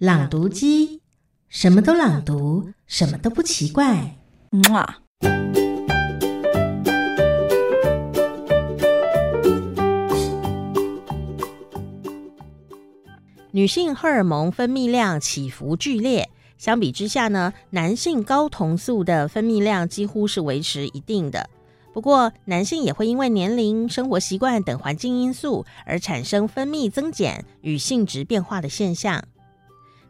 朗读机，什么都朗读，什么都不奇怪。哇！女性荷尔蒙分泌量起伏剧烈，相比之下呢，男性睾酮素的分泌量几乎是维持一定的。不过，男性也会因为年龄、生活习惯等环境因素而产生分泌增减与性质变化的现象。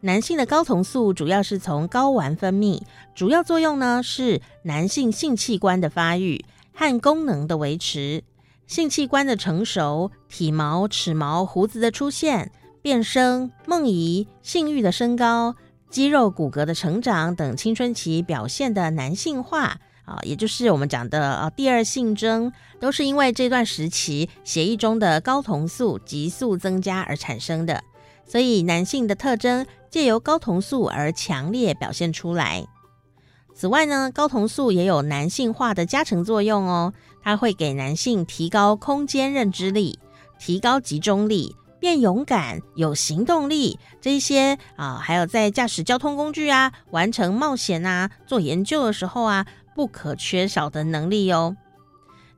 男性的睾酮素主要是从睾丸分泌，主要作用呢是男性性器官的发育和功能的维持，性器官的成熟、体毛、齿毛、胡子的出现。变声、梦遗、性欲的升高、肌肉骨骼的成长等青春期表现的男性化啊，也就是我们讲的啊第二性征，都是因为这段时期血液中的睾酮素急速增加而产生的。所以男性的特征借由睾酮素而强烈表现出来。此外呢，睾酮素也有男性化的加成作用哦，它会给男性提高空间认知力，提高集中力。变勇敢、有行动力，这些啊，还有在驾驶交通工具啊、完成冒险啊、做研究的时候啊，不可缺少的能力哦。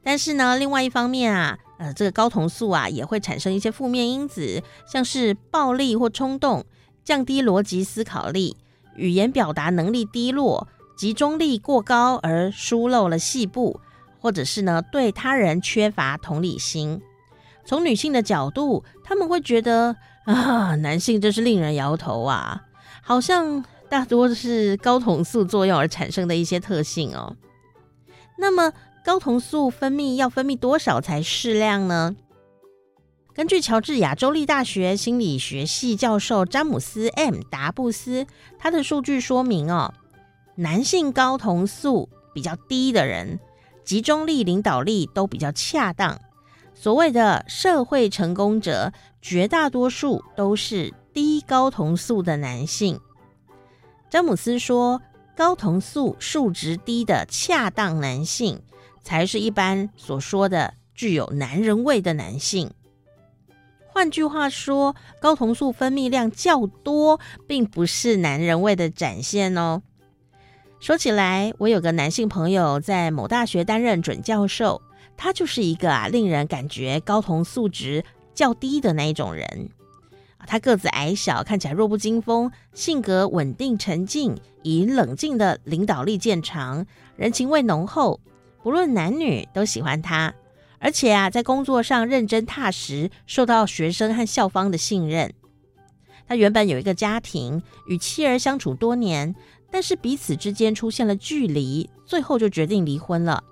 但是呢，另外一方面啊，呃，这个睾酮素啊，也会产生一些负面因子，像是暴力或冲动、降低逻辑思考力、语言表达能力低落、集中力过高而疏漏了细部，或者是呢，对他人缺乏同理心。从女性的角度，她们会觉得啊，男性真是令人摇头啊，好像大多是睾酮素作用而产生的一些特性哦。那么，睾酮素分泌要分泌多少才适量呢？根据乔治亚州立大学心理学系教授詹姆斯 ·M· 达布斯他的数据说明哦，男性睾酮素比较低的人，集中力、领导力都比较恰当。所谓的社会成功者，绝大多数都是低睾酮素的男性。詹姆斯说，睾酮素数值低的恰当男性，才是一般所说的具有男人味的男性。换句话说，睾酮素分泌量较多，并不是男人味的展现哦。说起来，我有个男性朋友在某大学担任准教授。他就是一个啊，令人感觉睾酮素值较低的那一种人。他个子矮小，看起来弱不禁风，性格稳定沉静，以冷静的领导力见长，人情味浓厚，不论男女都喜欢他。而且啊，在工作上认真踏实，受到学生和校方的信任。他原本有一个家庭，与妻儿相处多年，但是彼此之间出现了距离，最后就决定离婚了。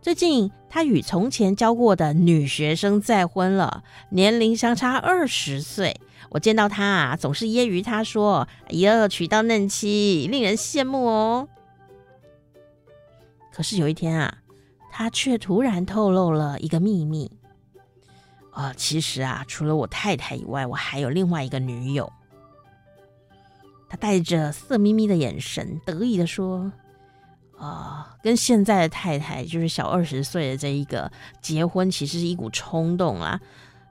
最近，他与从前教过的女学生再婚了，年龄相差二十岁。我见到他啊，总是揶揄他说：“哎呀，娶到嫩妻，令人羡慕哦。”可是有一天啊，他却突然透露了一个秘密。啊，其实啊，除了我太太以外，我还有另外一个女友。他带着色眯眯的眼神，得意地说。啊、跟现在的太太就是小二十岁的这一个结婚，其实是一股冲动啊。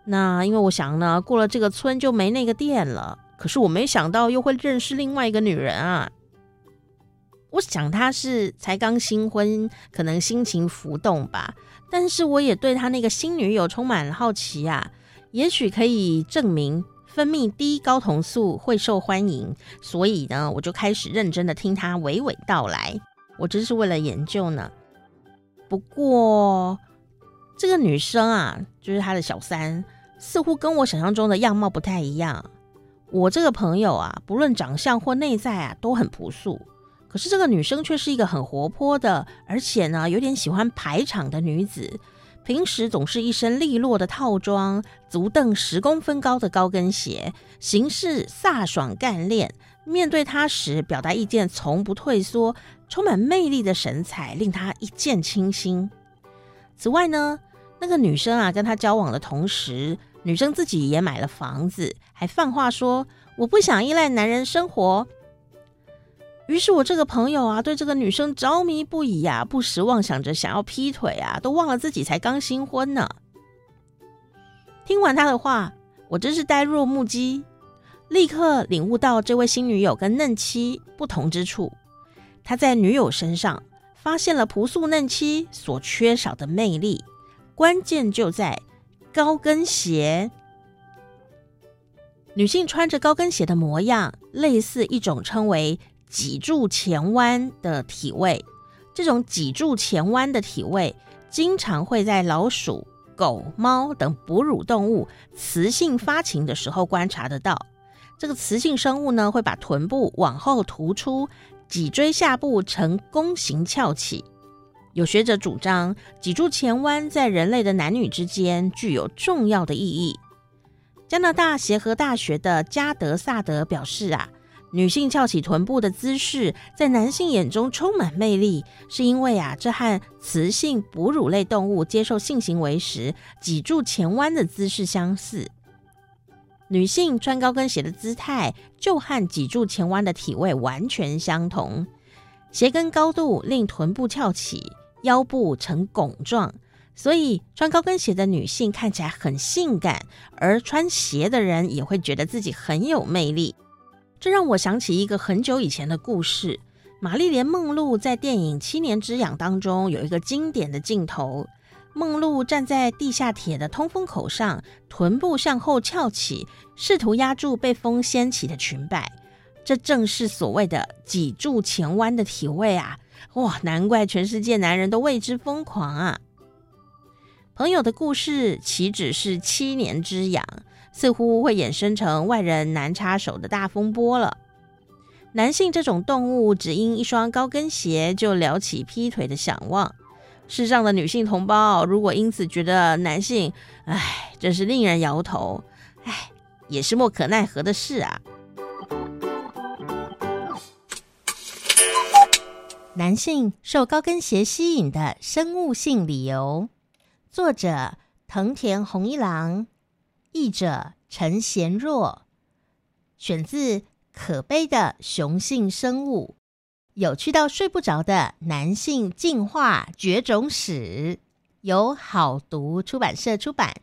那因为我想呢，过了这个村就没那个店了。可是我没想到又会认识另外一个女人啊。我想他是才刚新婚，可能心情浮动吧。但是我也对他那个新女友充满了好奇啊。也许可以证明分泌低睾酮素会受欢迎，所以呢，我就开始认真的听他娓娓道来。我真是为了研究呢。不过，这个女生啊，就是她的小三，似乎跟我想象中的样貌不太一样。我这个朋友啊，不论长相或内在啊，都很朴素。可是这个女生却是一个很活泼的，而且呢，有点喜欢排场的女子。平时总是一身利落的套装，足蹬十公分高的高跟鞋，行事飒爽干练。面对她时，表达意见从不退缩。充满魅力的神采令他一见倾心。此外呢，那个女生啊，跟他交往的同时，女生自己也买了房子，还放话说：“我不想依赖男人生活。”于是，我这个朋友啊，对这个女生着迷不已呀，不时妄想着想要劈腿啊，都忘了自己才刚新婚呢。听完他的话，我真是呆若木鸡。立刻领悟到这位新女友跟嫩妻不同之处。他在女友身上发现了朴素嫩妻所缺少的魅力，关键就在高跟鞋。女性穿着高跟鞋的模样，类似一种称为脊柱前弯的体位。这种脊柱前弯的体位，经常会在老鼠、狗、猫等哺乳动物雌性发情的时候观察得到。这个雌性生物呢，会把臀部往后突出，脊椎下部呈弓形翘起。有学者主张，脊柱前弯在人类的男女之间具有重要的意义。加拿大协和大学的加德萨德表示啊。女性翘起臀部的姿势，在男性眼中充满魅力，是因为啊，这和雌性哺乳类动物接受性行为时脊柱前弯的姿势相似。女性穿高跟鞋的姿态就和脊柱前弯的体位完全相同，鞋跟高度令臀部翘起，腰部呈拱状，所以穿高跟鞋的女性看起来很性感，而穿鞋的人也会觉得自己很有魅力。这让我想起一个很久以前的故事。玛丽莲·梦露在电影《七年之痒》当中有一个经典的镜头：梦露站在地下铁的通风口上，臀部向后翘起，试图压住被风掀起的裙摆。这正是所谓的脊柱前弯的体位啊！哇，难怪全世界男人都为之疯狂啊！朋友的故事岂止是七年之痒？似乎会衍生成外人难插手的大风波了。男性这种动物，只因一双高跟鞋就撩起劈腿的想望。世上的女性同胞，如果因此觉得男性，唉，真是令人摇头，唉，也是莫可奈何的事啊。男性受高跟鞋吸引的生物性理由，作者藤田弘一郎。译者陈贤若，选自《可悲的雄性生物：有趣到睡不着的男性进化绝种史》，由好读出版社出版。